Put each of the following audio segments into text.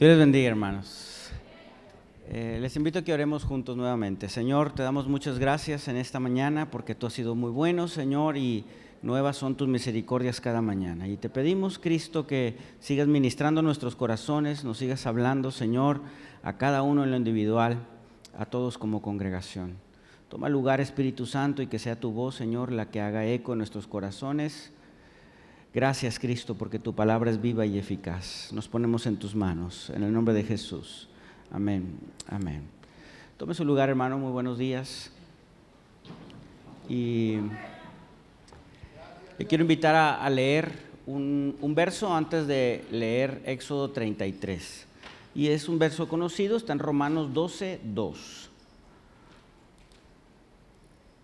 Dios les bendiga, hermanos. Eh, les invito a que oremos juntos nuevamente. Señor, te damos muchas gracias en esta mañana porque tú has sido muy bueno, Señor, y nuevas son tus misericordias cada mañana. Y te pedimos, Cristo, que sigas ministrando nuestros corazones, nos sigas hablando, Señor, a cada uno en lo individual, a todos como congregación. Toma lugar, Espíritu Santo, y que sea tu voz, Señor, la que haga eco en nuestros corazones Gracias Cristo porque tu palabra es viva y eficaz. Nos ponemos en tus manos, en el nombre de Jesús. Amén, amén. Tome su lugar hermano, muy buenos días. Y le quiero invitar a, leer un, un, verso antes de leer Éxodo 33. Y es un verso conocido, está en Romanos 12, 2.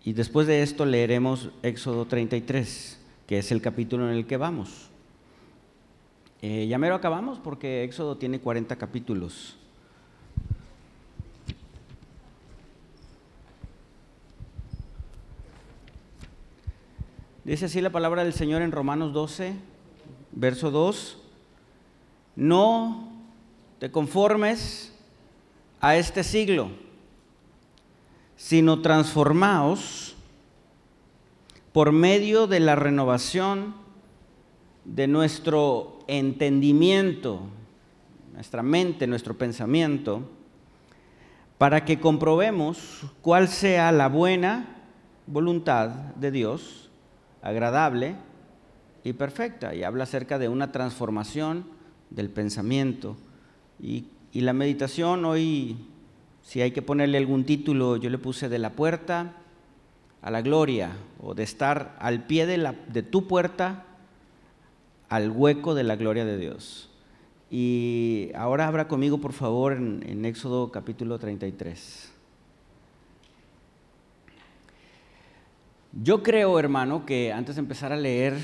Y después de esto leeremos Éxodo 33 que es el capítulo en el que vamos. Eh, ya mero acabamos porque Éxodo tiene 40 capítulos. Dice así la palabra del Señor en Romanos 12, verso 2. No te conformes a este siglo, sino transformaos por medio de la renovación de nuestro entendimiento, nuestra mente, nuestro pensamiento, para que comprobemos cuál sea la buena voluntad de Dios, agradable y perfecta. Y habla acerca de una transformación del pensamiento. Y, y la meditación hoy, si hay que ponerle algún título, yo le puse de la puerta a la gloria o de estar al pie de, la, de tu puerta al hueco de la gloria de Dios. Y ahora abra conmigo, por favor, en, en Éxodo capítulo 33. Yo creo, hermano, que antes de empezar a leer,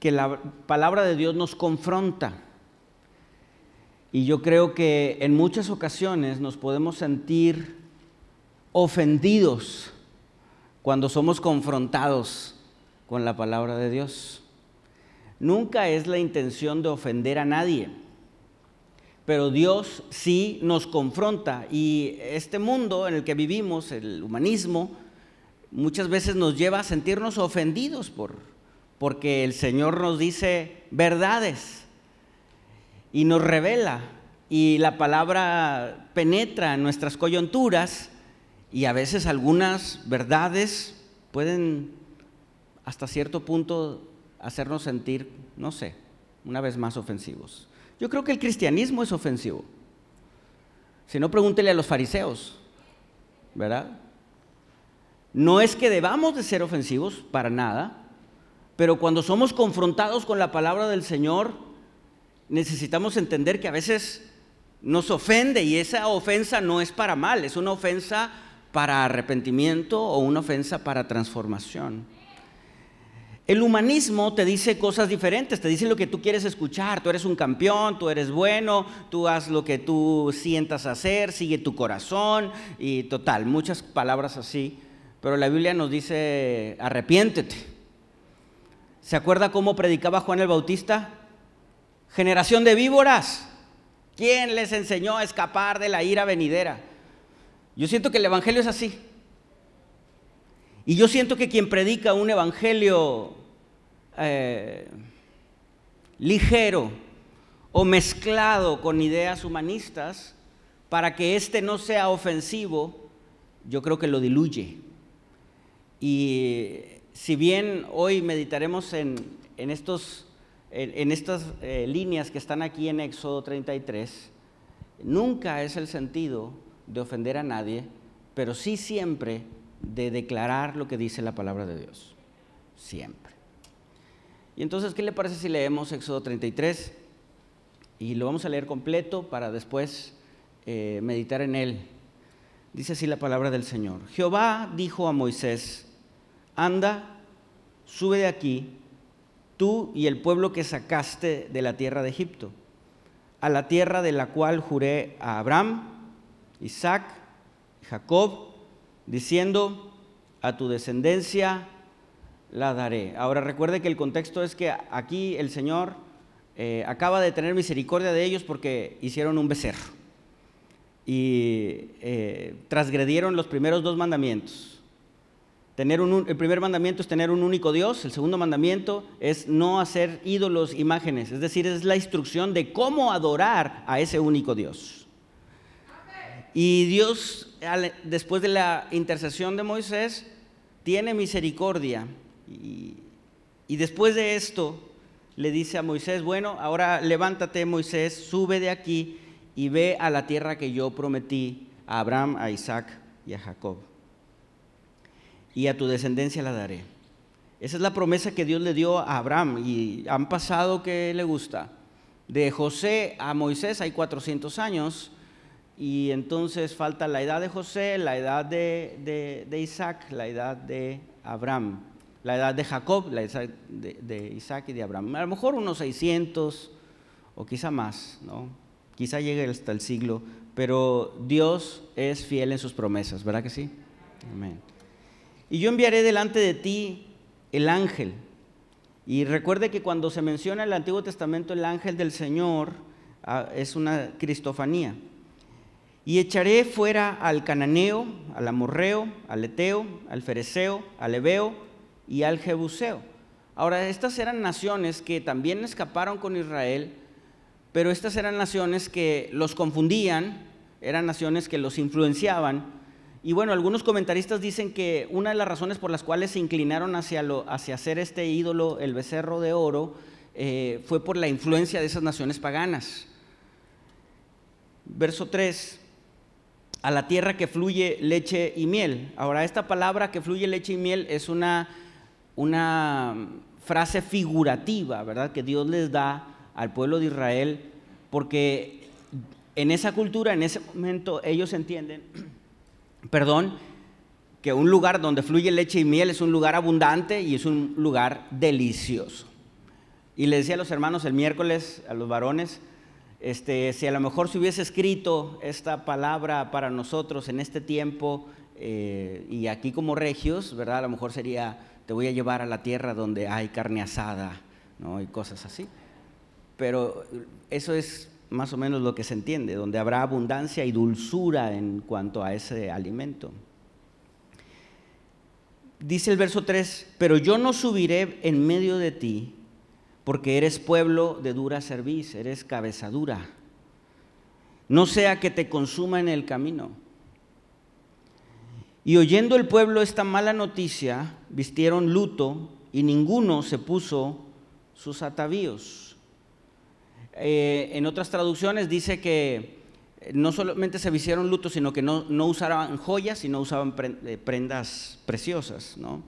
que la palabra de Dios nos confronta. Y yo creo que en muchas ocasiones nos podemos sentir ofendidos cuando somos confrontados con la palabra de Dios. Nunca es la intención de ofender a nadie, pero Dios sí nos confronta y este mundo en el que vivimos, el humanismo, muchas veces nos lleva a sentirnos ofendidos por, porque el Señor nos dice verdades y nos revela y la palabra penetra en nuestras coyunturas y a veces algunas verdades pueden hasta cierto punto hacernos sentir, no sé, una vez más ofensivos. Yo creo que el cristianismo es ofensivo. Si no, pregúntele a los fariseos, ¿verdad? No es que debamos de ser ofensivos, para nada, pero cuando somos confrontados con la palabra del Señor, necesitamos entender que a veces nos ofende y esa ofensa no es para mal, es una ofensa para arrepentimiento o una ofensa para transformación. El humanismo te dice cosas diferentes, te dice lo que tú quieres escuchar, tú eres un campeón, tú eres bueno, tú haz lo que tú sientas hacer, sigue tu corazón y total, muchas palabras así, pero la Biblia nos dice arrepiéntete. ¿Se acuerda cómo predicaba Juan el Bautista? Generación de víboras. ¿Quién les enseñó a escapar de la ira venidera? Yo siento que el Evangelio es así. Y yo siento que quien predica un Evangelio eh, ligero o mezclado con ideas humanistas, para que éste no sea ofensivo, yo creo que lo diluye. Y si bien hoy meditaremos en, estos, en, estas eh, líneas que están aquí en Éxodo 33, nunca es el sentido de ofender a nadie, pero sí siempre de declarar lo que dice la palabra de Dios. Siempre. Y entonces, ¿qué le parece si leemos Éxodo 33? Y lo vamos a leer completo para después eh, meditar en él. Dice así la palabra del Señor. Jehová dijo a Moisés, anda, sube de aquí, tú y el pueblo que sacaste de la tierra de Egipto, a la tierra de la cual juré a Abraham, Isaac, Jacob, diciendo, a tu descendencia la daré. Ahora recuerde que el contexto es que aquí el Señor eh, acaba de tener misericordia de ellos porque hicieron un becerro y eh, transgredieron los primeros dos mandamientos. Tener un, el primer mandamiento es tener un único Dios, el segundo mandamiento es no hacer ídolos, imágenes, es decir, es la instrucción de cómo adorar a ese único Dios. Y Dios, después de la intercesión de Moisés, tiene misericordia. Y, después de esto, le dice a Moisés, bueno, ahora levántate Moisés, sube de aquí y ve a la tierra que yo prometí a Abraham, a Isaac y a Jacob. Y a tu descendencia la daré. Esa es la promesa que Dios le dio a Abraham y han pasado que le gusta. De José a Moisés hay 400 años y entonces falta la edad de José, la edad de, de Isaac, la edad de Abraham la edad de Jacob, la edad de, Isaac y de Abraham. A lo mejor unos 600 o quizá más, ¿no? Quizá llegue hasta el siglo, pero Dios es fiel en sus promesas, ¿verdad que sí? Amén. Y yo enviaré delante de ti el ángel. Y recuerde que cuando se menciona en el Antiguo Testamento el ángel del Señor, ah, es una cristofanía. Y echaré fuera al cananeo, al amorreo, al eteo, al fereceo, al ebeo, y al Jebuseo. Ahora, estas eran naciones que también escaparon con Israel, pero estas eran naciones que los confundían, eran naciones que los influenciaban. Y bueno, algunos comentaristas dicen que una de las razones por las cuales se inclinaron hacia, hacia hacer este ídolo, el becerro de oro, eh, fue por la influencia de esas naciones paganas. Verso 3, a la tierra que fluye leche y miel. Ahora, esta palabra que fluye leche y miel es una una frase figurativa, ¿verdad? Que Dios les da al pueblo de Israel, porque en esa cultura, en ese momento, ellos entienden, perdón, que un lugar donde fluye leche y miel es un lugar abundante y es un lugar delicioso. Y le decía a los hermanos el miércoles, a los varones, este, si a lo mejor se hubiese escrito esta palabra para nosotros en este tiempo eh, y aquí como regios, ¿verdad? A lo mejor sería te voy a llevar a la tierra donde hay carne asada, ¿no? y cosas así. Pero eso es más o menos lo que se entiende, donde habrá abundancia y dulzura en cuanto a ese alimento. Dice el verso 3, pero yo no subiré en medio de ti, porque eres pueblo de dura cerviz, eres cabeza dura. No sea que te consuma en el camino. Y oyendo el pueblo esta mala noticia, vistieron luto y ninguno se puso sus atavíos. Eh, en otras traducciones dice que no solamente se vistieron luto, sino que no, no usaban joyas y no usaban eh, prendas preciosas. ¿no?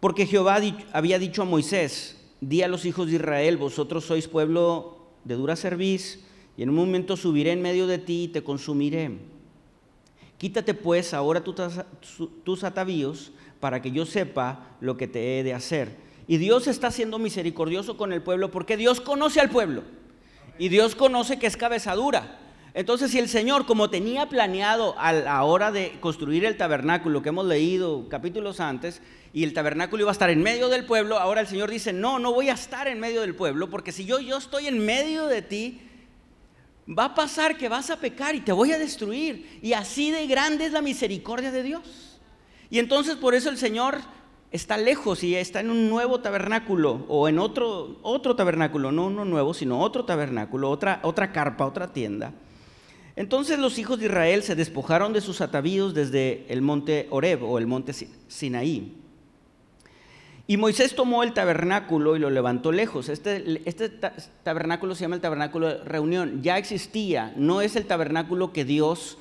Porque Jehová había dicho a Moisés, di a los hijos de Israel, vosotros sois pueblo de dura cerviz, y en un momento subiré en medio de ti y te consumiré. Quítate pues ahora tus atavíos para que yo sepa lo que te he de hacer. Y Dios está siendo misericordioso con el pueblo porque Dios conoce al pueblo. Y Dios conoce que es cabezadura. Entonces, si el Señor, como tenía planeado a la hora de construir el tabernáculo que hemos leído capítulos antes, y el tabernáculo iba a estar en medio del pueblo, ahora el Señor dice, no, no voy a estar en medio del pueblo, porque si yo, yo estoy en medio de ti, va a pasar que vas a pecar y te voy a destruir. Y así de grande es la misericordia de Dios. Y entonces por eso el Señor está lejos y está en un nuevo tabernáculo o en otro, otro tabernáculo, no uno nuevo, sino otro tabernáculo, otra, otra carpa, otra tienda. Entonces los hijos de Israel se despojaron de sus atavíos desde el monte Oreb o el monte Sinaí y Moisés tomó el tabernáculo y lo levantó lejos. Este, este tabernáculo se llama el tabernáculo de reunión. Ya existía, no es el tabernáculo que Dios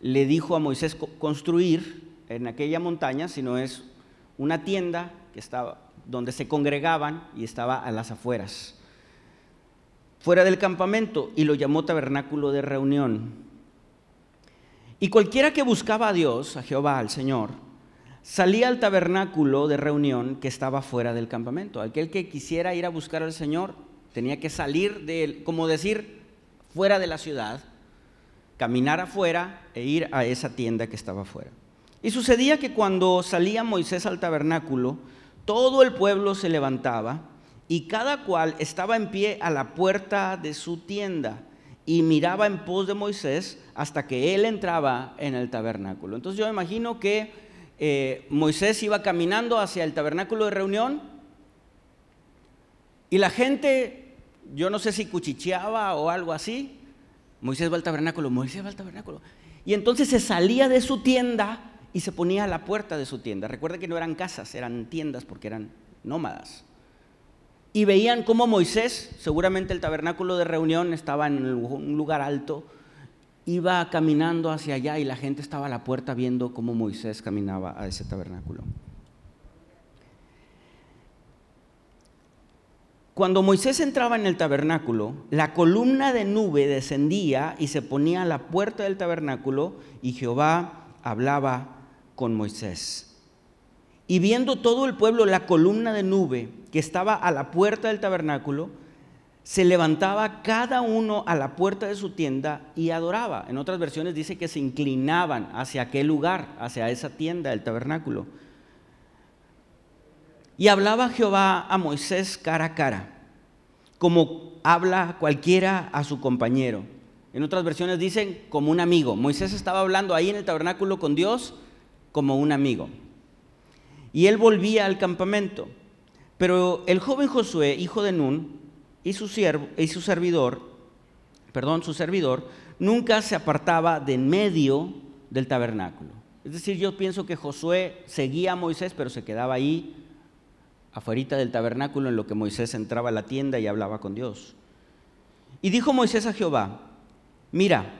le dijo a Moisés construir en aquella montaña, sino es una tienda que estaba donde se congregaban y estaba a las afueras, fuera del campamento, y lo llamó tabernáculo de reunión. Y cualquiera que buscaba a Dios, a Jehová, al Señor, salía al tabernáculo de reunión que estaba fuera del campamento. Aquel que quisiera ir a buscar al Señor tenía que salir de, como decir, fuera de la ciudad, caminar afuera e ir a esa tienda que estaba afuera. Y sucedía que cuando salía Moisés al tabernáculo, todo el pueblo se levantaba y cada cual estaba en pie a la puerta de su tienda y miraba en pos de Moisés hasta que él entraba en el tabernáculo. Entonces yo imagino que eh, Moisés iba caminando hacia el tabernáculo de reunión y la gente, yo no sé si cuchicheaba o algo así, Moisés va al tabernáculo, Moisés va al tabernáculo. Y entonces se salía de su tienda y se ponía a la puerta de su tienda. Recuerda que no eran casas, eran tiendas porque eran nómadas y veían cómo Moisés, seguramente el tabernáculo de reunión estaba en un lugar alto, iba caminando hacia allá y la gente estaba a la puerta viendo cómo Moisés caminaba a ese tabernáculo. Cuando Moisés entraba en el tabernáculo, la columna de nube descendía y se ponía a la puerta del tabernáculo y Jehová hablaba con Moisés. Y viendo todo el pueblo la columna de nube que estaba a la puerta del tabernáculo, se levantaba cada uno a la puerta de su tienda y adoraba. En otras versiones dice que se inclinaban hacia aquel lugar, hacia esa tienda del tabernáculo. Y hablaba Jehová a Moisés cara a cara, como habla cualquiera a su compañero. En otras versiones dicen como un amigo. Moisés estaba hablando ahí en el tabernáculo con Dios como un amigo y él volvía al campamento. Pero el joven Josué, hijo de Nun, y su, siervo, y su servidor, perdón, su servidor, nunca se apartaba de en medio del tabernáculo. Es decir, yo pienso que Josué seguía a Moisés, pero se quedaba ahí, afuera del tabernáculo, en lo que Moisés entraba a la tienda y hablaba con Dios. Y dijo Moisés a Jehová, mira,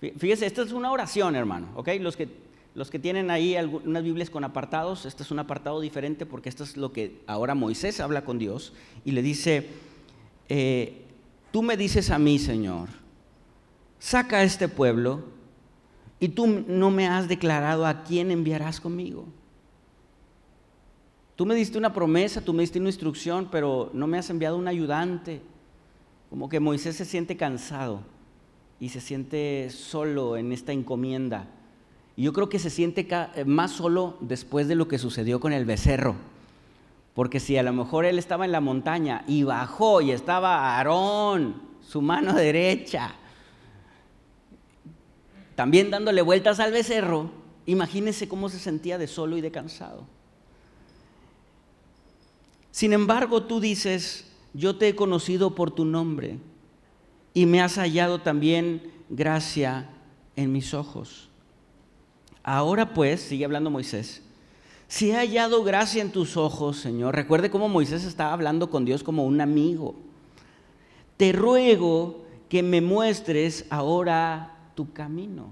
fíjese, esta es una oración, hermano, ¿ok? Los que los que tienen ahí unas Biblias con apartados, este es un apartado diferente porque esto es lo que ahora Moisés habla con Dios y le dice, eh, tú me dices a mí, Señor, saca a este pueblo y tú no me has declarado a quién enviarás conmigo. Tú me diste una promesa, tú me diste una instrucción, pero no me has enviado un ayudante. Como que Moisés se siente cansado y se siente solo en esta encomienda. Yo creo que se siente eh, más solo después de lo que sucedió con el becerro. Porque si a lo mejor él estaba en la montaña y bajó y estaba Aarón, su mano derecha, también dándole vueltas al becerro, imagínese cómo se sentía de solo y de cansado. Sin embargo, tú dices, yo te he conocido por tu nombre y me has hallado también gracia en mis ojos. Ahora pues, sigue hablando Moisés, si he hallado gracia en tus ojos, Señor, recuerde cómo Moisés estaba hablando con Dios como un amigo. Te ruego que me muestres ahora tu camino.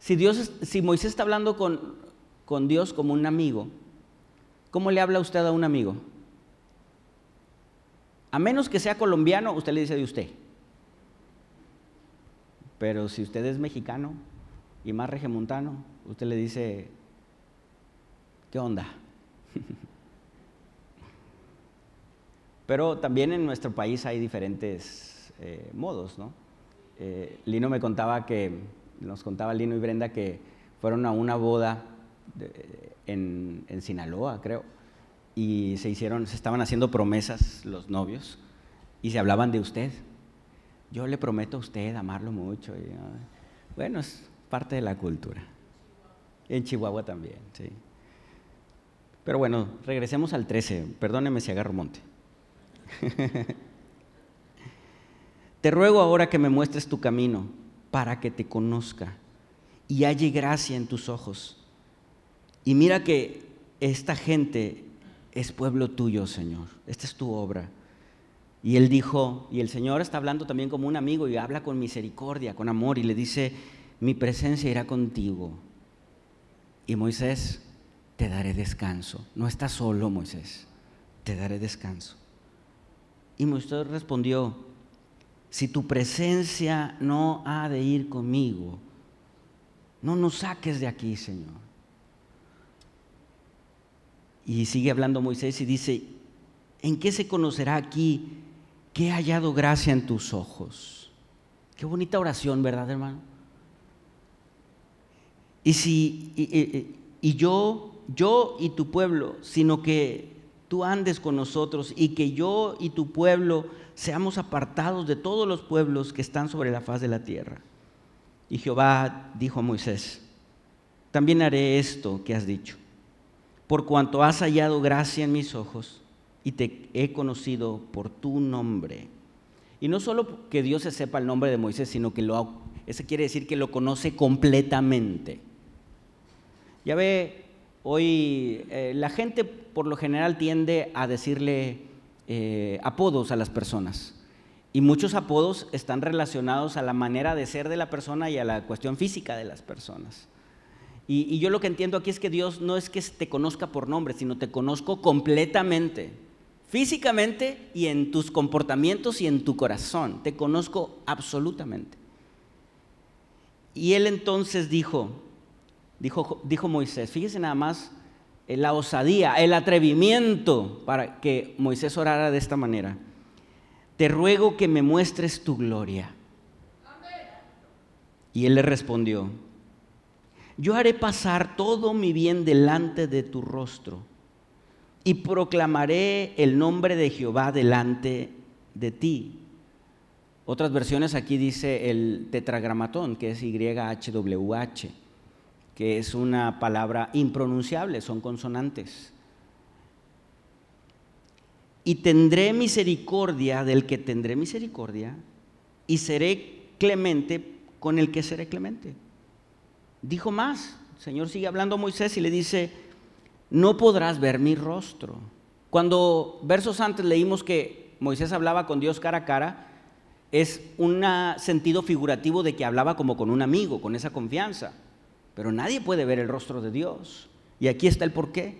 Si, Dios, si Moisés está hablando con, con Dios como un amigo, ¿cómo le habla usted a un amigo? A menos que sea colombiano, usted le dice de usted. Pero si usted es mexicano, y más regiomontano, usted le dice, ¿qué onda? Pero también en nuestro país hay diferentes eh, modos, ¿no? Eh, Lino me contaba que, nos contaba Lino y Brenda que fueron a una boda en, en, Sinaloa, creo, y se hicieron, se estaban haciendo promesas los novios y se hablaban de usted. Yo le prometo a usted amarlo mucho. Y, bueno, es parte de la cultura. En Chihuahua también, sí. Pero bueno, regresemos al 13. Perdóneme si agarro monte. te ruego ahora que me muestres tu camino para que te conozca y halle gracia en tus ojos. Y mira que esta gente es pueblo tuyo, Señor. Esta es tu obra. Y él dijo, y el Señor está hablando también como un amigo y habla con misericordia, con amor, y le dice, mi presencia irá contigo. Y Moisés, te daré descanso. No estás solo, Moisés, te daré descanso. Y Moisés respondió, si tu presencia no ha de ir conmigo, no nos saques de aquí, Señor. Y sigue hablando Moisés y dice, ¿en qué se conocerá aquí que he hallado gracia en tus ojos? Qué bonita oración, ¿verdad, hermano? Y si y, yo, yo y tu pueblo, sino que tú andes con nosotros y que yo y tu pueblo seamos apartados de todos los pueblos que están sobre la faz de la tierra. Y Jehová dijo a Moisés, también haré esto que has dicho, por cuanto has hallado gracia en mis ojos y te he conocido por tu nombre. Y no solo que Dios se sepa el nombre de Moisés, sino que lo, ese quiere decir que lo conoce completamente. Ya ve, hoy eh, la gente por lo general tiende a decirle eh, apodos a las personas. Y muchos apodos están relacionados a la manera de ser de la persona y a la cuestión física de las personas. Y, y, yo lo que entiendo aquí es que Dios no es que te conozca por nombre, sino te conozco completamente, físicamente y en tus comportamientos y en tu corazón. Te conozco absolutamente. Y él entonces dijo, dijo, dijo Moisés, fíjese nada más eh, la osadía, el atrevimiento para que Moisés orara de esta manera. Te ruego que me muestres tu gloria. Y él le respondió, yo haré pasar todo mi bien delante de tu rostro y proclamaré el nombre de Jehová delante de ti. Otras versiones aquí dice el tetragramatón, que es YHWH que es una palabra impronunciable, son consonantes. Y tendré misericordia del que tendré misericordia, y seré clemente con el que seré clemente. Dijo más, el Señor sigue hablando a Moisés y le dice, no podrás ver mi rostro. Cuando versos antes leímos que Moisés hablaba con Dios cara a cara, es un sentido figurativo de que hablaba como con un amigo, con esa confianza. Pero nadie puede ver el rostro de Dios. Y aquí está el porqué.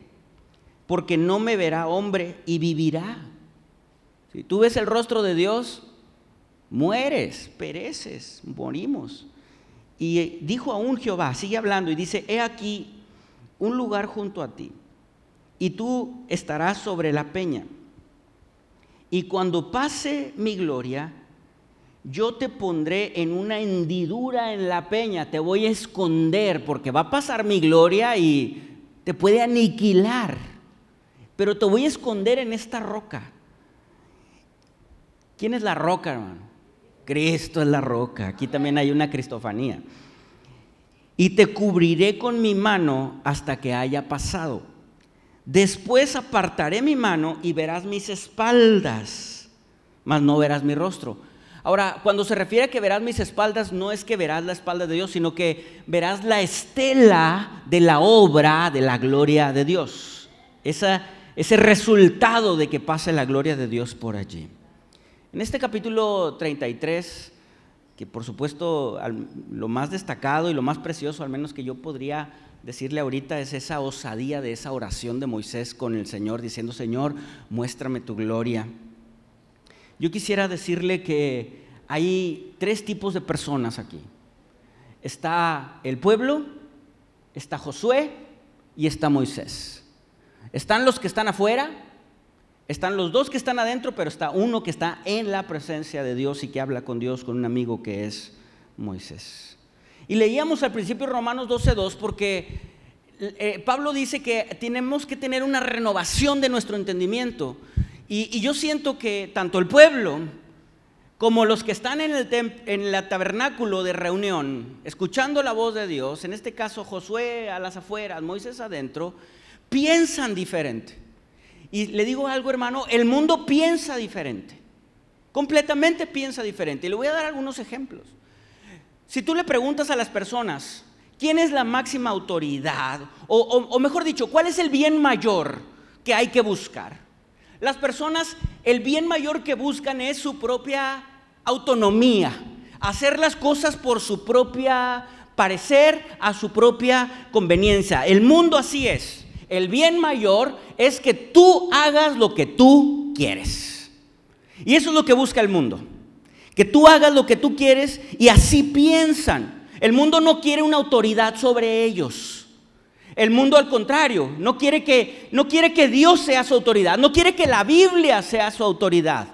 Porque no me verá hombre y vivirá. Si tú ves el rostro de Dios, mueres, pereces, morimos. Y dijo aún Jehová, sigue hablando y dice, he aquí un lugar junto a ti, y tú estarás sobre la peña. Y cuando pase mi gloria, yo te pondré en una hendidura en la peña, te voy a esconder porque va a pasar mi gloria y te puede aniquilar, pero te voy a esconder en esta roca. ¿Quién es la roca, hermano? Cristo es la roca. Aquí también hay una cristofanía. Y te cubriré con mi mano hasta que haya pasado. Después apartaré mi mano y verás mis espaldas, mas no verás mi rostro Ahora, cuando se refiere a que verás mis espaldas, no es que verás la espalda de Dios, sino que verás la estela de la obra de la gloria de Dios. ese resultado de que pase la gloria de Dios por allí. En este capítulo 33, que por supuesto lo más destacado y lo más precioso, al menos que yo podría decirle ahorita, es esa osadía de esa oración de Moisés con el Señor, diciendo, Señor, muéstrame tu gloria. Yo quisiera decirle que hay tres tipos de personas aquí. Está el pueblo, está Josué y está Moisés. Están los que están afuera, están los dos que están adentro, pero está uno que está en la presencia de Dios y que habla con Dios, con un amigo que es Moisés. Y leíamos al principio Romanos 12.2 porque eh, Pablo dice que tenemos que tener una renovación de nuestro entendimiento. Y, yo siento que tanto el pueblo como los que están en el, en tabernáculo de reunión, escuchando la voz de Dios, en este caso Josué a las afueras, Moisés adentro, piensan diferente. Y le digo algo, hermano, el mundo piensa diferente. Completamente piensa diferente. Y le voy a dar algunos ejemplos. Si tú le preguntas a las personas, ¿quién es la máxima autoridad? o mejor dicho, ¿cuál es el bien mayor que hay que buscar? Las personas, el bien mayor que buscan es su propia autonomía, hacer las cosas por su propia parecer, a su propia conveniencia. El mundo así es. El bien mayor es que tú hagas lo que tú quieres. Y eso es lo que busca el mundo. Que tú hagas lo que tú quieres y así piensan. El mundo no quiere una autoridad sobre ellos. El mundo al contrario, no quiere, que, no quiere que Dios sea su autoridad, no quiere que la Biblia sea su autoridad.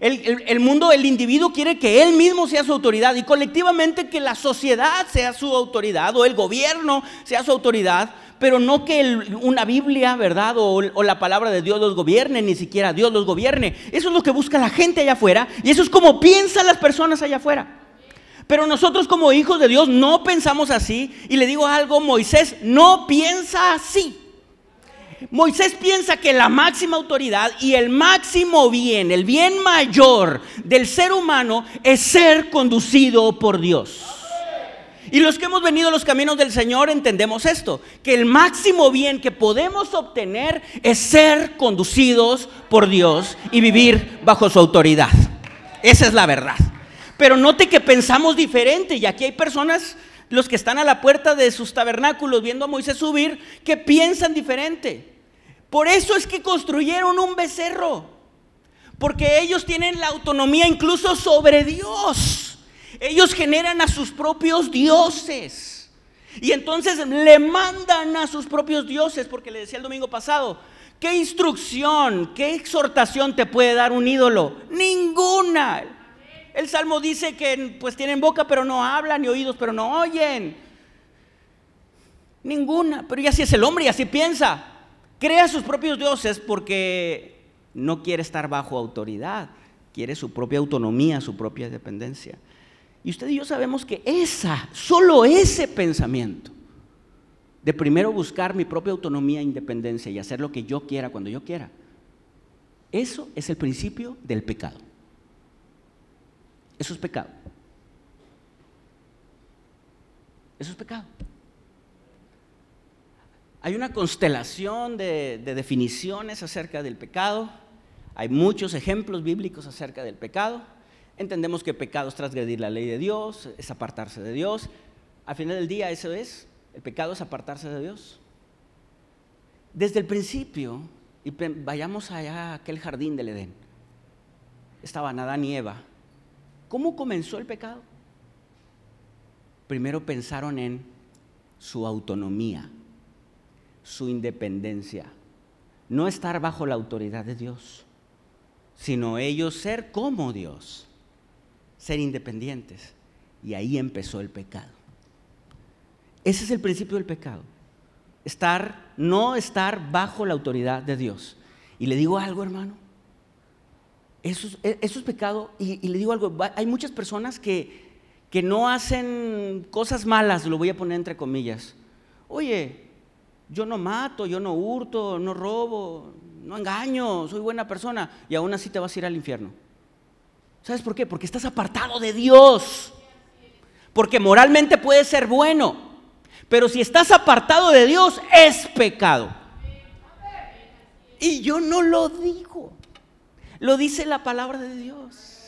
El, el, mundo, el individuo quiere que él mismo sea su autoridad y colectivamente que la sociedad sea su autoridad o el gobierno sea su autoridad, pero no que una Biblia, ¿verdad? O, o, la palabra de Dios los gobierne, ni siquiera Dios los gobierne. Eso es lo que busca la gente allá afuera y eso es como piensan las personas allá afuera. Pero nosotros como hijos de Dios no pensamos así. Y le digo algo, Moisés no piensa así. Moisés piensa que la máxima autoridad y el máximo bien, el bien mayor del ser humano es ser conducido por Dios. Y los que hemos venido a los caminos del Señor entendemos esto, que el máximo bien que podemos obtener es ser conducidos por Dios y vivir bajo su autoridad. Esa es la verdad. Pero note que pensamos diferente y aquí hay personas, los que están a la puerta de sus tabernáculos viendo a Moisés subir, que piensan diferente. Por eso es que construyeron un becerro, porque ellos tienen la autonomía incluso sobre Dios. Ellos generan a sus propios dioses. Y entonces le mandan a sus propios dioses, porque le decía el domingo pasado, ¿qué instrucción, qué exhortación te puede dar un ídolo? Ninguna. El Salmo dice que pues tienen boca pero no hablan y oídos pero no oyen. Ninguna, pero y así es el hombre y así piensa. Crea sus propios dioses porque no quiere estar bajo autoridad, quiere su propia autonomía, su propia dependencia. Y usted y yo sabemos que esa, solo ese pensamiento de primero buscar mi propia autonomía e independencia y hacer lo que yo quiera cuando yo quiera, eso es el principio del pecado. Eso es pecado. Eso es pecado. Hay una constelación de, definiciones acerca del pecado. Hay muchos ejemplos bíblicos acerca del pecado. Entendemos que pecado es transgredir la ley de Dios, es apartarse de Dios. Al final del día eso es, el pecado es apartarse de Dios. Desde el principio, y vayamos allá a aquel jardín del Edén, estaban Adán y Eva ¿Cómo comenzó el pecado? Primero pensaron en su autonomía, su independencia, no estar bajo la autoridad de Dios, sino ellos ser como Dios, ser independientes. Y ahí empezó el pecado. Ese es el principio del pecado. Estar, no estar bajo la autoridad de Dios. Y le digo algo, hermano. Eso es, pecado. Y, le digo algo, hay muchas personas que, que no hacen cosas malas, lo voy a poner entre comillas. Oye, yo no mato, yo no hurto, no robo, no engaño, soy buena persona y aún así te vas a ir al infierno. ¿Sabes por qué? Porque estás apartado de Dios. Porque moralmente puedes ser bueno, pero si estás apartado de Dios es pecado. Y yo no lo digo. Lo dice la palabra de Dios.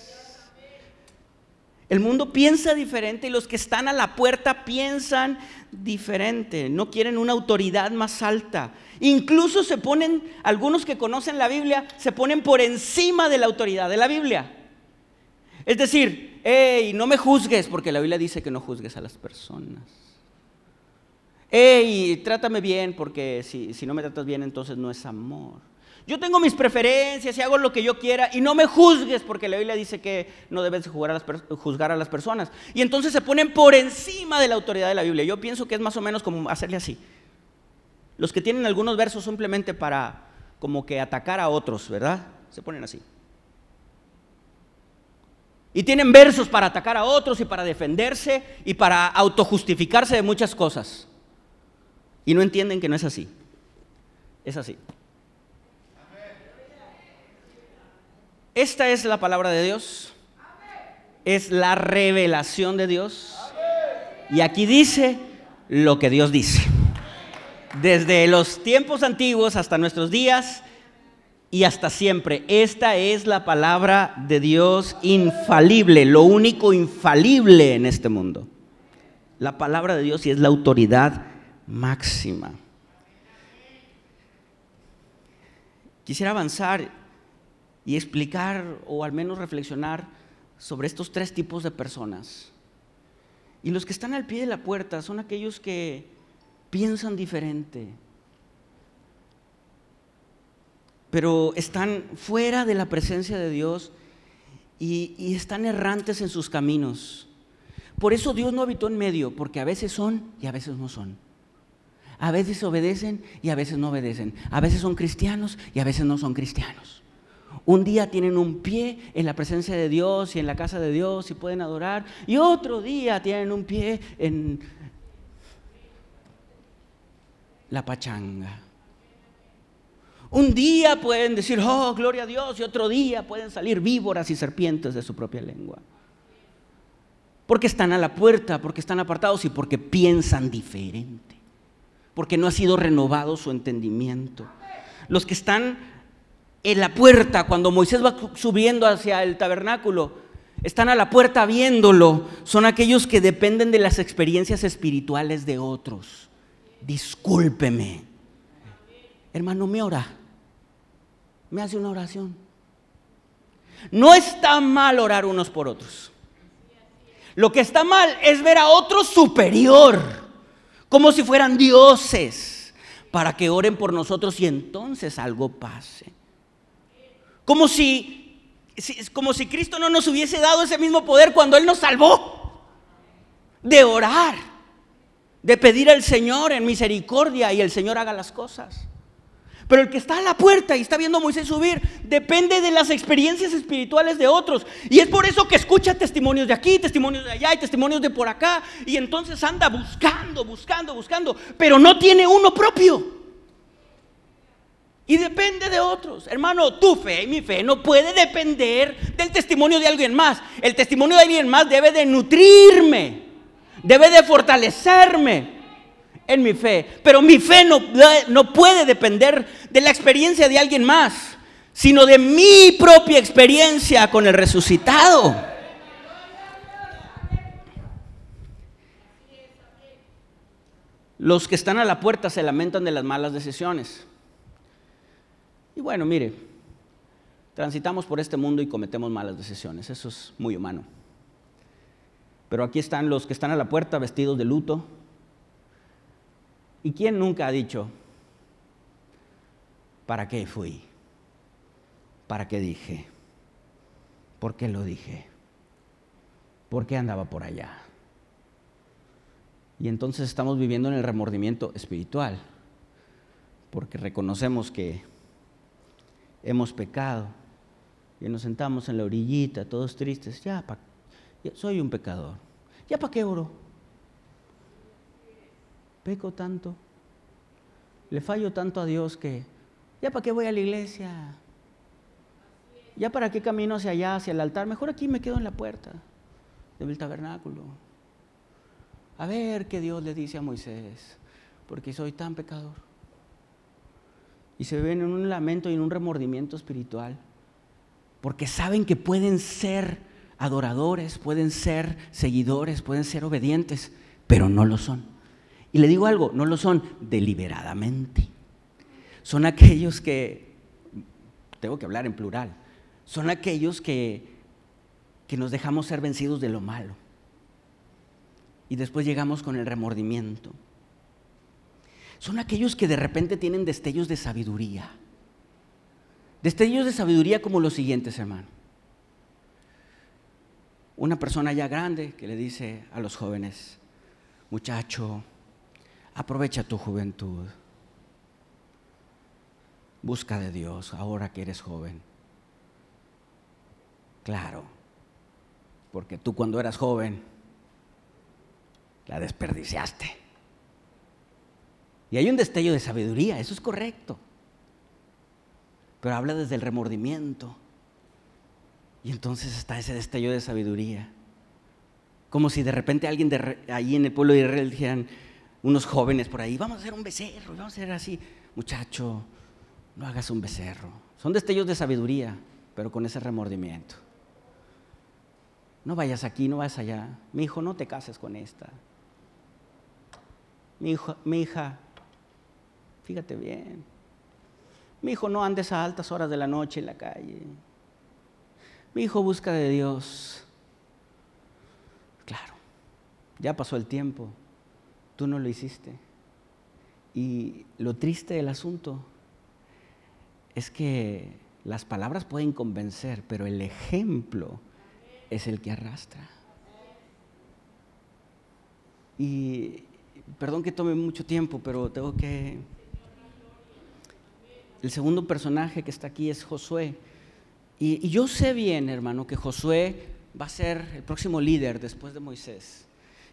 El mundo piensa diferente y los que están a la puerta piensan diferente. No quieren una autoridad más alta. Incluso se ponen, algunos que conocen la Biblia, se ponen por encima de la autoridad de la Biblia. Es decir, hey, no me juzgues, porque la Biblia dice que no juzgues a las personas. Hey, trátame bien, porque si, si no me tratas bien, entonces no es amor. Yo tengo mis preferencias y hago lo que yo quiera y no me juzgues porque la Biblia dice que no debes juzgar a las personas. Y entonces se ponen por encima de la autoridad de la Biblia. Yo pienso que es más o menos como hacerle así. Los que tienen algunos versos simplemente para como que atacar a otros, ¿verdad? Se ponen así. Y tienen versos para atacar a otros y para defenderse y para autojustificarse de muchas cosas. Y no entienden que no es así. Es así. Esta es la palabra de Dios. Es la revelación de Dios. Y aquí dice lo que Dios dice. Desde los tiempos antiguos hasta nuestros días y hasta siempre. Esta es la palabra de Dios infalible, lo único infalible en este mundo. La palabra de Dios y es la autoridad máxima. Quisiera avanzar y explicar o al menos reflexionar sobre estos tres tipos de personas. Y los que están al pie de la puerta son aquellos que piensan diferente, pero están fuera de la presencia de Dios y, están errantes en sus caminos. Por eso Dios no habitó en medio, porque a veces son y a veces no son. A veces obedecen y a veces no obedecen. A veces son cristianos y a veces no son cristianos. Un día tienen un pie en la presencia de Dios y en la casa de Dios y pueden adorar. Y otro día tienen un pie en la pachanga. Un día pueden decir, oh, gloria a Dios, y otro día pueden salir víboras y serpientes de su propia lengua. Porque están a la puerta, porque están apartados y porque piensan diferente. Porque no ha sido renovado su entendimiento. Los que están en la puerta, cuando Moisés va subiendo hacia el tabernáculo, están a la puerta viéndolo, son aquellos que dependen de las experiencias espirituales de otros. Discúlpeme. Hermano, me ora. Me hace una oración. No está mal orar unos por otros. Lo que está mal es ver a otro superior, como si fueran dioses, para que oren por nosotros y entonces algo pase. Como si, como si Cristo no nos hubiese dado ese mismo poder cuando Él nos salvó de orar, de pedir al Señor en misericordia y el Señor haga las cosas. Pero el que está a la puerta y está viendo a Moisés subir depende de las experiencias espirituales de otros. Y es por eso que escucha testimonios de aquí, testimonios de allá y testimonios de por acá. Y entonces anda buscando, buscando, buscando. Pero no tiene uno propio. Y depende de otros. Hermano, tu fe y mi fe no puede depender del testimonio de alguien más. El testimonio de alguien más debe de nutrirme, debe de fortalecerme en mi fe. Pero mi fe no, no puede depender de la experiencia de alguien más, sino de mi propia experiencia con el resucitado. Los que están a la puerta se lamentan de las malas decisiones. Y bueno, mire, transitamos por este mundo y cometemos malas decisiones. Eso es muy humano. Pero aquí están los que están a la puerta vestidos de luto, ¿Y quién nunca ha dicho, ¿para qué fui? ¿Para qué dije? ¿Por qué lo dije? ¿Por qué andaba por allá? Y entonces estamos viviendo en el remordimiento espiritual, porque reconocemos que hemos pecado y nos sentamos en la orillita, todos tristes, ya, soy un pecador, ya para qué oro, peco tanto, le fallo tanto a Dios que ya para qué voy a la iglesia, ya para qué camino hacia allá, hacia el altar, mejor aquí me quedo en la puerta del tabernáculo. A ver qué Dios le dice a Moisés, porque soy tan pecador. Y se ven en un lamento y en un remordimiento espiritual, porque saben que pueden ser adoradores, pueden ser seguidores, pueden ser obedientes, pero no lo son. Y le digo algo, no lo son deliberadamente. Son aquellos que, tengo que hablar en plural, son aquellos que, que nos dejamos ser vencidos de lo malo. Y después llegamos con el remordimiento. Son aquellos que de repente tienen destellos de sabiduría. Destellos de sabiduría como los siguientes, hermano. Una persona ya grande que le dice a los jóvenes, muchacho, Aprovecha tu juventud. Busca de Dios ahora que eres joven. Claro, porque tú cuando eras joven la desperdiciaste. Y hay un destello de sabiduría, eso es correcto. Pero habla desde el remordimiento. Y entonces está ese destello de sabiduría. Como si de repente alguien de, ahí en el pueblo de Israel dijeran, unos jóvenes por ahí, vamos a hacer un becerro, vamos a hacer así. Muchacho, no hagas un becerro. Son destellos de sabiduría, pero con ese remordimiento. No vayas aquí, no vayas allá. Mi hijo, no te cases con esta. Mi, hijo, mi hija, fíjate bien. Mi hijo, no andes a altas horas de la noche en la calle. Mi hijo busca de Dios. Claro, ya pasó el tiempo. Tú no lo hiciste. Y lo triste del asunto es que las palabras pueden convencer, pero el ejemplo es el que arrastra. Y Perdón que tome mucho tiempo, pero tengo que... El segundo personaje que está aquí es Josué. Y, yo sé bien, hermano, que Josué va a ser el próximo líder después de Moisés.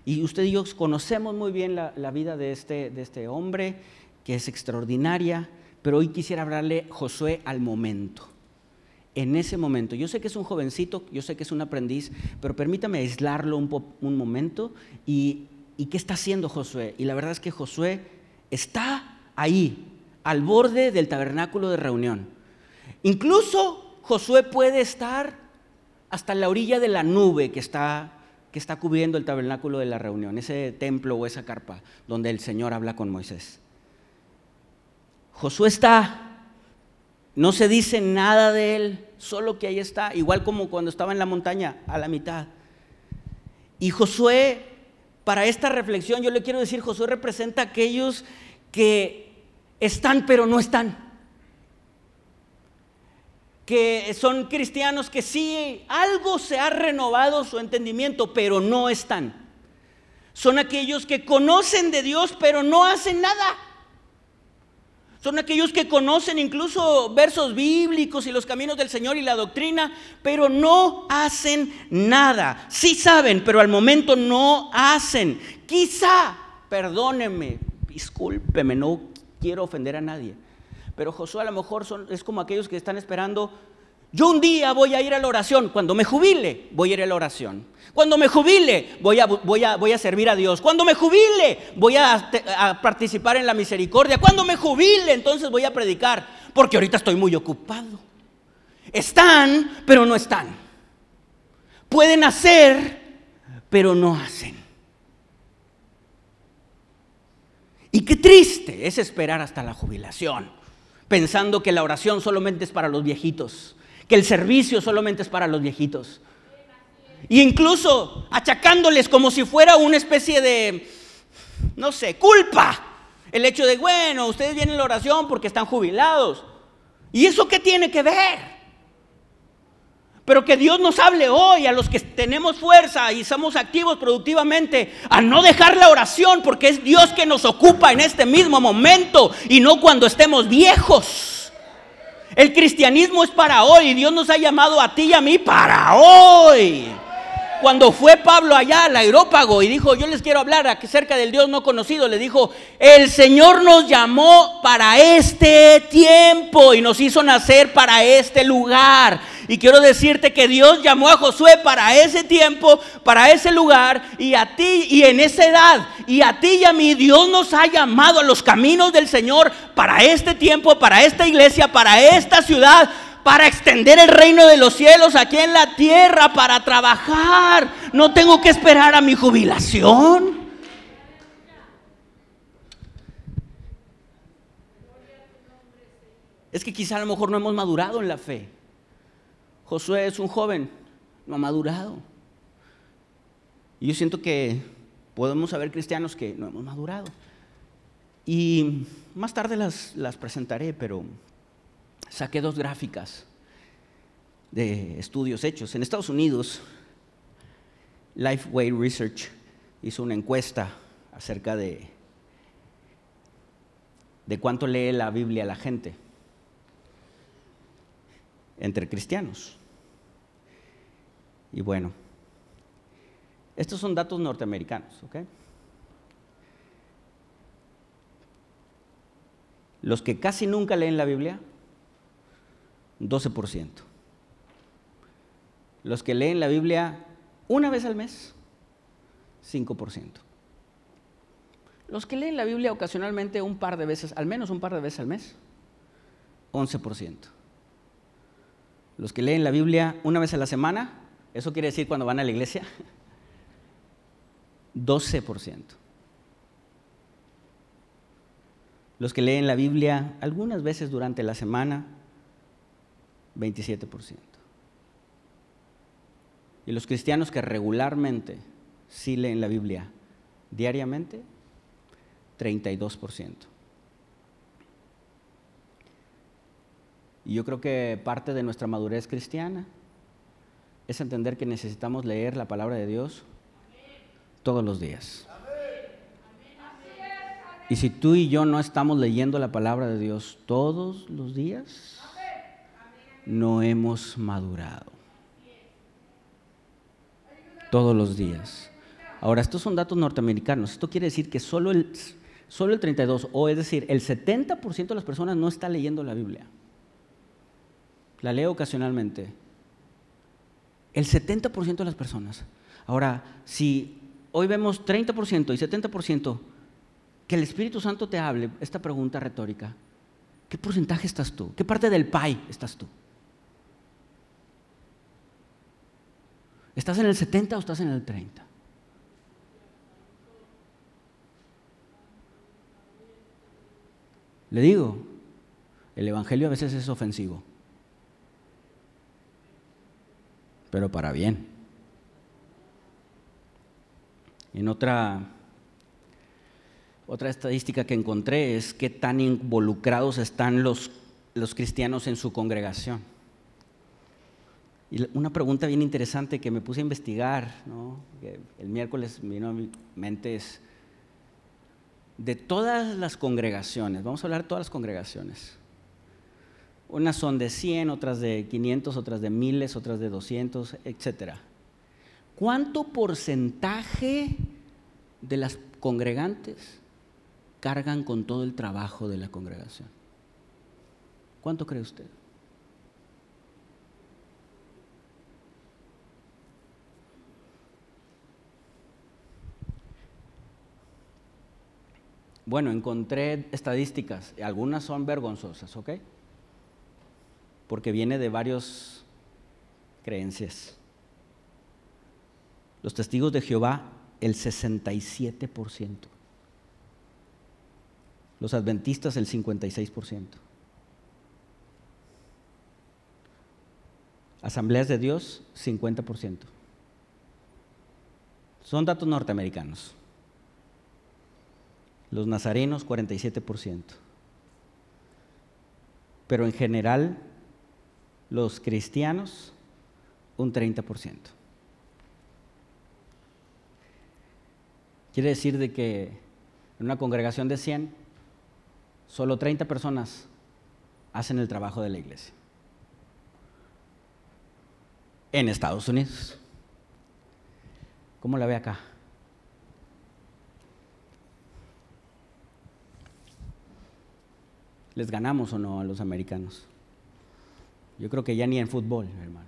Y usted y yo conocemos muy bien la, vida de este, de este hombre, que es extraordinaria, pero hoy quisiera hablarle Josué al momento en ese momento. Yo sé que es un jovencito, yo sé que es un aprendiz, pero permítame aislarlo un, momento y, y, qué está haciendo Josué. Y la verdad es que Josué está ahí, al borde del tabernáculo de reunión. Incluso Josué puede estar hasta la orilla de la nube que está, que está cubriendo el tabernáculo de la reunión, ese templo o esa carpa donde el Señor habla con Moisés. Josué está no se dice nada de él, solo que ahí está, igual como cuando estaba en la montaña, a la mitad. Y Josué, para esta reflexión, yo le quiero decir, Josué representa a aquellos que están pero no están. Que son cristianos que sí, algo se ha renovado su entendimiento, pero no están. Son aquellos que conocen de Dios, pero no hacen nada. Son aquellos que conocen incluso versos bíblicos y los caminos del Señor y la doctrina, pero no hacen nada. Sí saben, pero al momento no hacen. Quizá, perdónenme, discúlpeme, no quiero ofender a nadie. Pero Josué a lo mejor son, es como aquellos que están esperando yo un día voy a ir a la oración. Cuando me jubile, voy a ir a la oración. Cuando me jubile, voy a, voy a, voy a servir a Dios. Cuando me jubile, voy a, a, participar en la misericordia. Cuando me jubile, entonces voy a predicar. Porque ahorita estoy muy ocupado. Están, pero no están. Pueden hacer, pero no hacen. Y qué triste es esperar hasta la jubilación, pensando que la oración solamente es para los viejitos que el servicio solamente es para los viejitos. E incluso achacándoles como si fuera una especie de, no sé, culpa. El hecho de, bueno, ustedes vienen a la oración porque están jubilados. ¿Y eso qué tiene que ver? Pero que Dios nos hable hoy a los que tenemos fuerza y somos activos productivamente a no dejar la oración porque es Dios que nos ocupa en este mismo momento y no cuando estemos viejos. El cristianismo es para hoy. Dios nos ha llamado a ti y a mí para hoy. Cuando fue Pablo allá al aerópago y dijo, yo les quiero hablar acerca del Dios no conocido, le dijo, el Señor nos llamó para este tiempo y nos hizo nacer para este lugar. Y quiero decirte que Dios llamó a Josué para ese tiempo, para ese lugar y a ti y en esa edad. Y a ti y a mí Dios nos ha llamado a los caminos del Señor para este tiempo, para esta iglesia, para esta ciudad, para extender el reino de los cielos aquí en la tierra, para trabajar. No tengo que esperar a mi jubilación. Es que quizá a lo mejor no hemos madurado en la fe. Josué es un joven, no ha madurado. Y yo siento que podemos haber cristianos que no hemos madurado. Y más tarde las, las presentaré, pero saqué dos gráficas de estudios hechos. En Estados Unidos, Lifeway Research hizo una encuesta acerca de, de cuánto lee la Biblia la gente entre cristianos. Y bueno, estos son datos norteamericanos, ¿ok? Los que casi nunca leen la Biblia, 12%. Los que leen la Biblia una vez al mes, 5%. Los que leen la Biblia ocasionalmente un par de veces, al menos un par de veces al mes, 11%. Los que leen la Biblia una vez a la semana, eso quiere decir cuando van a la iglesia, 12%. Los que leen la Biblia algunas veces durante la semana, 27%. Y los cristianos que regularmente sí leen la Biblia diariamente, 32%. Y yo creo que parte de nuestra madurez cristiana es entender que necesitamos leer la palabra de Dios todos los días. Y si tú y yo no estamos leyendo la palabra de Dios todos los días, no hemos madurado. Todos los días. Ahora, estos son datos norteamericanos. Esto quiere decir que solo el, solo el 32, o es decir, el 70% de las personas no está leyendo la Biblia. La leo ocasionalmente. El 70% de las personas. Ahora, si hoy vemos 30% y 70%, que el Espíritu Santo te hable esta pregunta retórica. ¿Qué porcentaje estás tú? ¿Qué parte del pie estás tú? ¿Estás en el 70 o estás en el 30? Le digo, el Evangelio a veces es ofensivo, pero para bien. En otra, otra estadística que encontré es qué tan involucrados están los, los cristianos en su congregación. Y una pregunta bien interesante que me puse a investigar, que el miércoles vino a mi mente es, de todas las congregaciones, vamos a hablar de todas las congregaciones, unas son de 100, otras de 500, otras de miles, otras de 200, etc. ¿Cuánto porcentaje de las congregantes cargan con todo el trabajo de la congregación? ¿Cuánto cree usted? Bueno, encontré estadísticas, algunas son vergonzosas, ¿ok? Porque viene de varias creencias. Los testigos de Jehová, el 67%. Los adventistas, el 56%. Asambleas de Dios, 50%. Son datos norteamericanos. Los nazarenos 47%. Pero en general, los cristianos un 30%. Quiere decir de que en una congregación de 100, solo 30 personas hacen el trabajo de la iglesia. En Estados Unidos. ¿Cómo la ve acá? ¿Les ganamos o no a los americanos? Yo creo que ya ni en fútbol, hermano.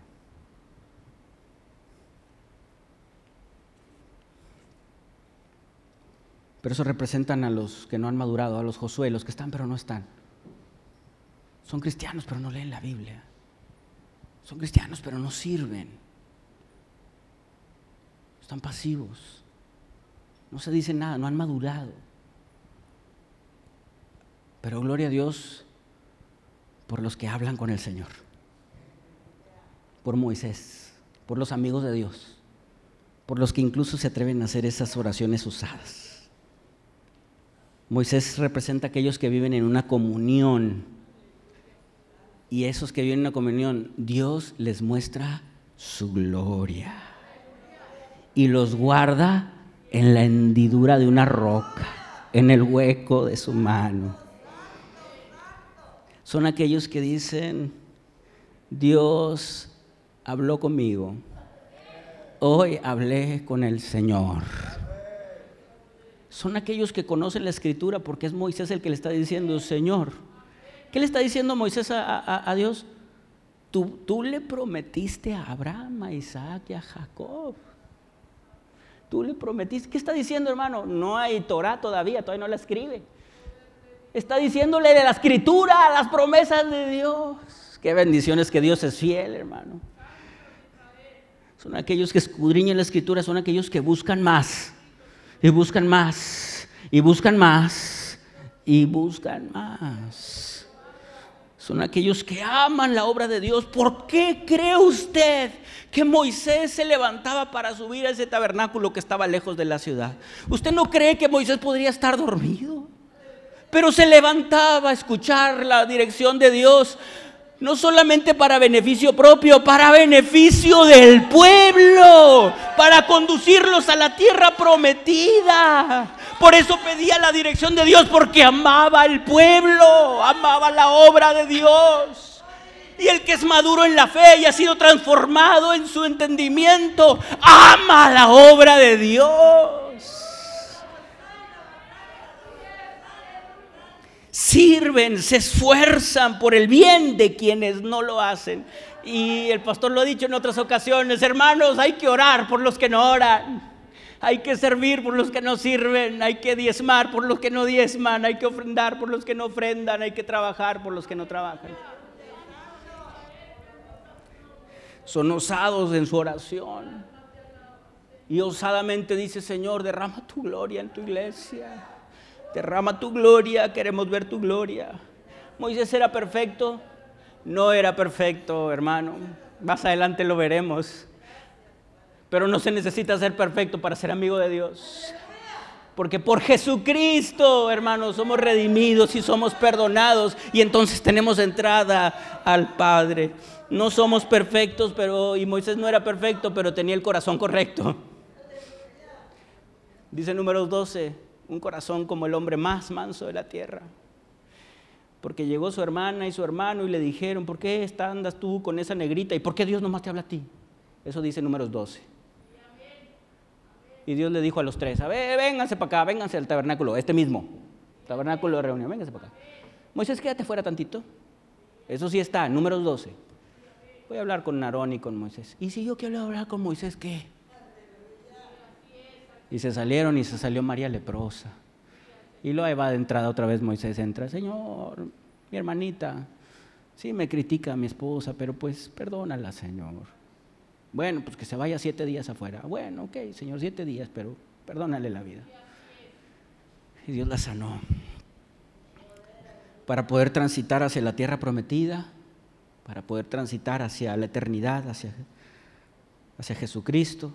Pero eso representan a los que no han madurado, a los Josué, los que están pero no están. Son cristianos pero no leen la Biblia. Son cristianos pero no sirven. Están pasivos. No se dicen nada, no han madurado. Pero gloria a Dios por los que hablan con el Señor. Por Moisés, por los amigos de Dios, por los que incluso se atreven a hacer esas oraciones usadas. Moisés representa a aquellos que viven en una comunión. Y esos que viven en una comunión, Dios les muestra su gloria. Y los guarda en la hendidura de una roca, en el hueco de su mano son aquellos que dicen, Dios habló conmigo, hoy hablé con el Señor. Son aquellos que conocen la escritura porque es Moisés el que le está diciendo, Señor. ¿Qué le está diciendo Moisés a, Dios? Tú, tú, le prometiste a Abraham, a Isaac y a Jacob. Tú le prometiste. ¿Qué está diciendo, hermano? No hay Torah todavía, todavía no la escribe. Está diciéndole de la escritura, las promesas de Dios. Qué bendiciones que Dios es fiel, hermano. Son aquellos que escudriñan la escritura, son aquellos que buscan más, y buscan más, y buscan más, y buscan más. Son aquellos que aman la obra de Dios. ¿Por qué cree usted que Moisés se levantaba para subir a ese tabernáculo que estaba lejos de la ciudad? ¿Usted no cree que Moisés podría estar dormido? pero se levantaba a escuchar la dirección de Dios No solamente para beneficio propio, para beneficio del pueblo, para conducirlos a la tierra prometida. Por eso pedía la dirección de Dios, porque amaba al pueblo, amaba la obra de Dios. Y el que es maduro en la fe y ha sido transformado en su entendimiento, ama la obra de Dios. Sirven, se esfuerzan por el bien de quienes no lo hacen. Y el pastor lo ha dicho en otras ocasiones, hermanos, hay que orar por los que no oran. Hay que servir por los que no sirven, hay que diezmar por los que no diezman, hay que ofrendar por los que no ofrendan, hay que trabajar por los que no trabajan. Son osados en su oración. Y osadamente dice, Señor, derrama tu gloria en tu iglesia. Derrama tu gloria, queremos ver tu gloria. Moisés era perfecto, no era perfecto, hermano. Más adelante lo veremos. Pero no se necesita ser perfecto para ser amigo de Dios. Porque por Jesucristo, hermanos, somos redimidos y somos perdonados y entonces tenemos entrada al Padre. No somos perfectos, pero y Moisés no era perfecto, pero tenía el corazón correcto. Dice números 12, un corazón como el hombre más manso de la tierra. Porque llegó su hermana y su hermano y le dijeron, ¿por qué andas tú con esa negrita? ¿Y por qué Dios nomás te habla a ti? Eso dice números 12. Y Dios le dijo a los tres, a ver, vénganse para acá, vénganse al tabernáculo, este mismo, tabernáculo de reunión, vénganse para acá. Moisés, quédate fuera tantito. Eso sí está, números 12. Voy a hablar con Narón y con Moisés. ¿Y si yo quiero hablar con Moisés, qué? Y se salieron y se salió María leprosa. Y luego va de entrada otra vez Moisés entra, Señor, mi hermanita, sí me critica a mi esposa, pero pues perdónala, Señor. Bueno, pues que se vaya siete días afuera. Bueno, ok, Señor, siete días, pero perdónale la vida. Y Dios la sanó. Para poder transitar hacia la tierra prometida, para poder transitar hacia la eternidad, hacia, hacia Jesucristo,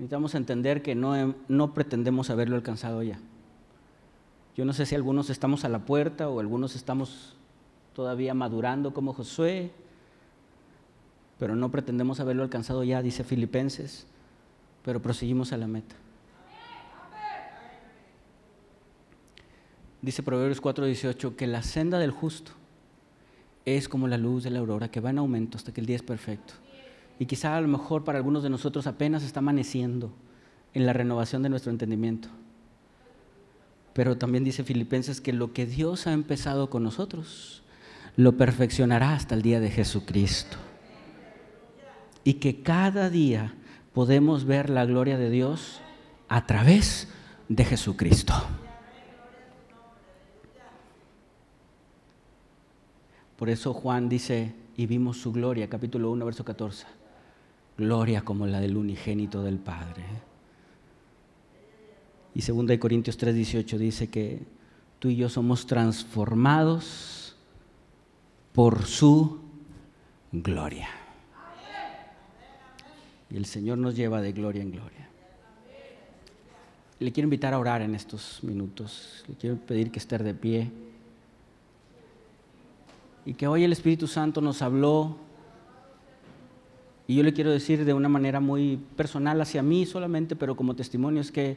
necesitamos entender que no, no pretendemos haberlo alcanzado ya. Yo no sé si algunos estamos a la puerta o algunos estamos todavía madurando como Josué, pero no pretendemos haberlo alcanzado ya, dice Filipenses, pero proseguimos a la meta. Dice Proverbios 4:18 que la senda del justo es como la luz de la aurora que va en aumento hasta que el día es perfecto. Y quizá a lo mejor para algunos de nosotros apenas está amaneciendo en la renovación de nuestro entendimiento. Pero también dice Filipenses que lo que Dios ha empezado con nosotros lo perfeccionará hasta el día de Jesucristo. Y que cada día podemos ver la gloria de Dios a través de Jesucristo. Por eso Juan dice, y vimos su gloria, capítulo 1, verso 14 gloria como la del unigénito del Padre. Y 2 Corintios 3:18 dice que tú y yo somos transformados por su gloria. Y el Señor nos lleva de gloria en gloria. Le quiero invitar a orar en estos minutos. Le quiero pedir que esté de pie. Y que hoy el Espíritu Santo nos habló y yo le quiero decir de una manera muy personal hacia mí solamente, pero como testimonio es que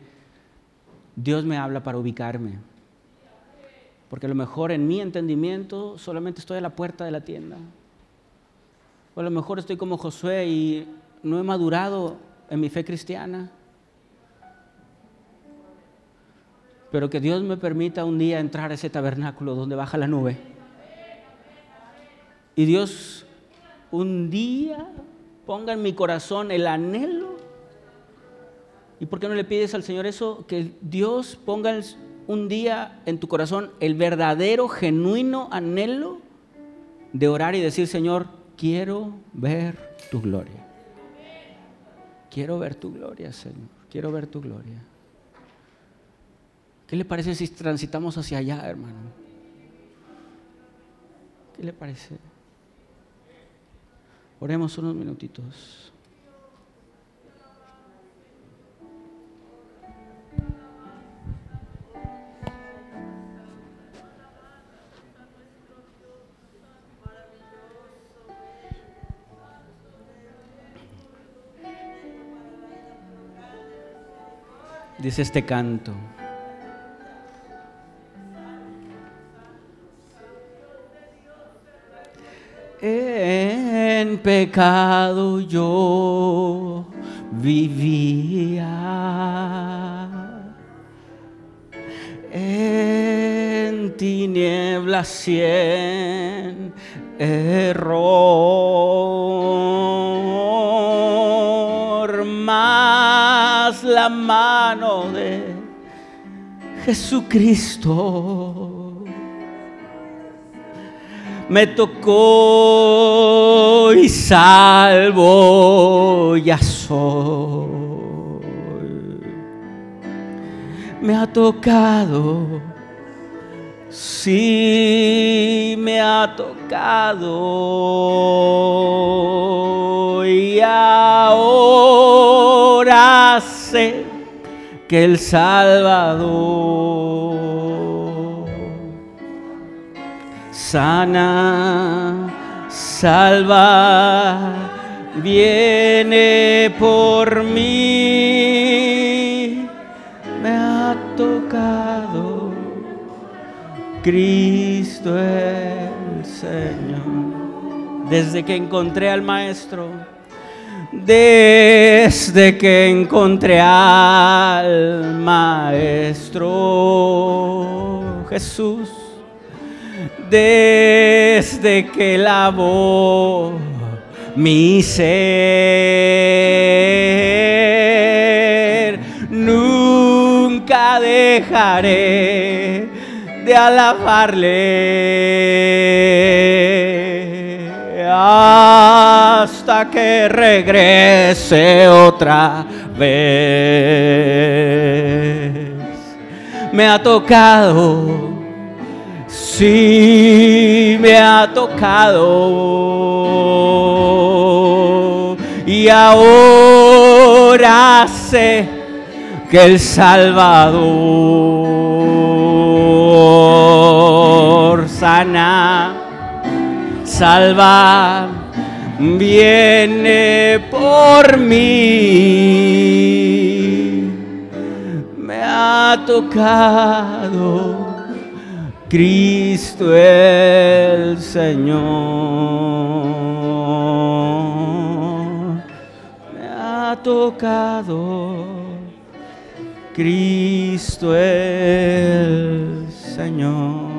Dios me habla para ubicarme. Porque a lo mejor en mi entendimiento solamente estoy a la puerta de la tienda. O a lo mejor estoy como Josué y no he madurado en mi fe cristiana. Pero que Dios me permita un día entrar a ese tabernáculo donde baja la nube. Y Dios un día ponga en mi corazón el anhelo. ¿Y por qué no le pides al Señor eso? Que Dios ponga un día en tu corazón el verdadero, genuino anhelo de orar y decir, Señor, quiero ver tu gloria. Quiero ver tu gloria, Señor. Quiero ver tu gloria. ¿Qué le parece si transitamos hacia allá, hermano? ¿Qué le parece? Oremos unos minutitos. Dice este canto. Pecado yo vivía. En tinieblas cien error. Más la mano de Jesucristo me tocó y salvo ya soy. Me ha tocado, sí me ha tocado y ahora sé que el Salvador sana, salva, viene por mí. Me ha tocado Cristo el Señor. Desde que encontré al Maestro, desde que encontré al Maestro Jesús desde que lavó mi ser. Nunca dejaré de alabarle hasta que regrese otra vez. Me ha tocado sí me ha tocado y ahora sé que el Salvador sana, salva, viene por mí. Me ha tocado Cristo el Señor me ha tocado. Cristo el Señor.